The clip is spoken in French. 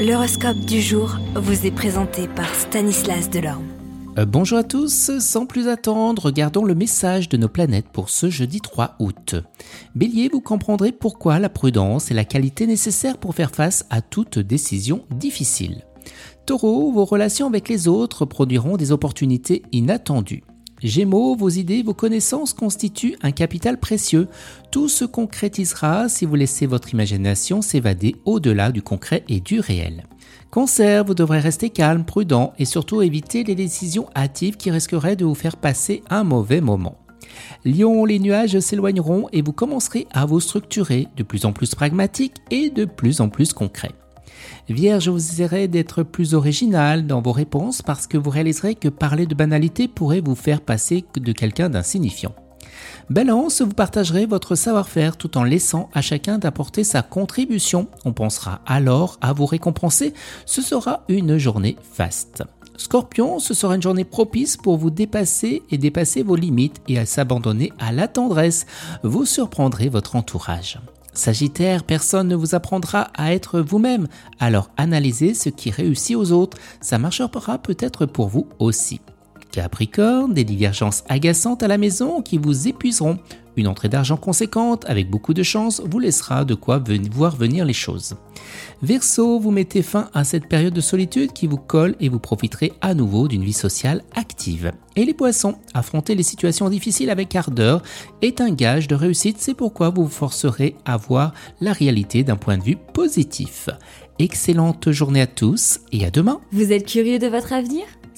L'horoscope du jour vous est présenté par Stanislas Delorme. Euh, bonjour à tous, sans plus attendre, regardons le message de nos planètes pour ce jeudi 3 août. Bélier, vous comprendrez pourquoi la prudence est la qualité nécessaire pour faire face à toute décision difficile. Taureau, vos relations avec les autres produiront des opportunités inattendues. Gémeaux, vos idées, vos connaissances constituent un capital précieux. Tout se concrétisera si vous laissez votre imagination s'évader au-delà du concret et du réel. Cancer, vous devrez rester calme, prudent et surtout éviter les décisions hâtives qui risqueraient de vous faire passer un mauvais moment. Lion, les nuages s'éloigneront et vous commencerez à vous structurer de plus en plus pragmatique et de plus en plus concret. Vierge, vous essaierez d'être plus original dans vos réponses parce que vous réaliserez que parler de banalité pourrait vous faire passer de quelqu'un d'insignifiant. Balance, vous partagerez votre savoir-faire tout en laissant à chacun d'apporter sa contribution. On pensera alors à vous récompenser. Ce sera une journée faste. Scorpion, ce sera une journée propice pour vous dépasser et dépasser vos limites et à s'abandonner à la tendresse. Vous surprendrez votre entourage. Sagittaire, personne ne vous apprendra à être vous-même, alors analysez ce qui réussit aux autres, ça marchera peut-être pour vous aussi. Capricorne, des divergences agaçantes à la maison qui vous épuiseront. Une entrée d'argent conséquente, avec beaucoup de chance, vous laissera de quoi voir venir les choses. Verseau, vous mettez fin à cette période de solitude qui vous colle et vous profiterez à nouveau d'une vie sociale active. Et les poissons, affronter les situations difficiles avec ardeur est un gage de réussite, c'est pourquoi vous vous forcerez à voir la réalité d'un point de vue positif. Excellente journée à tous et à demain. Vous êtes curieux de votre avenir?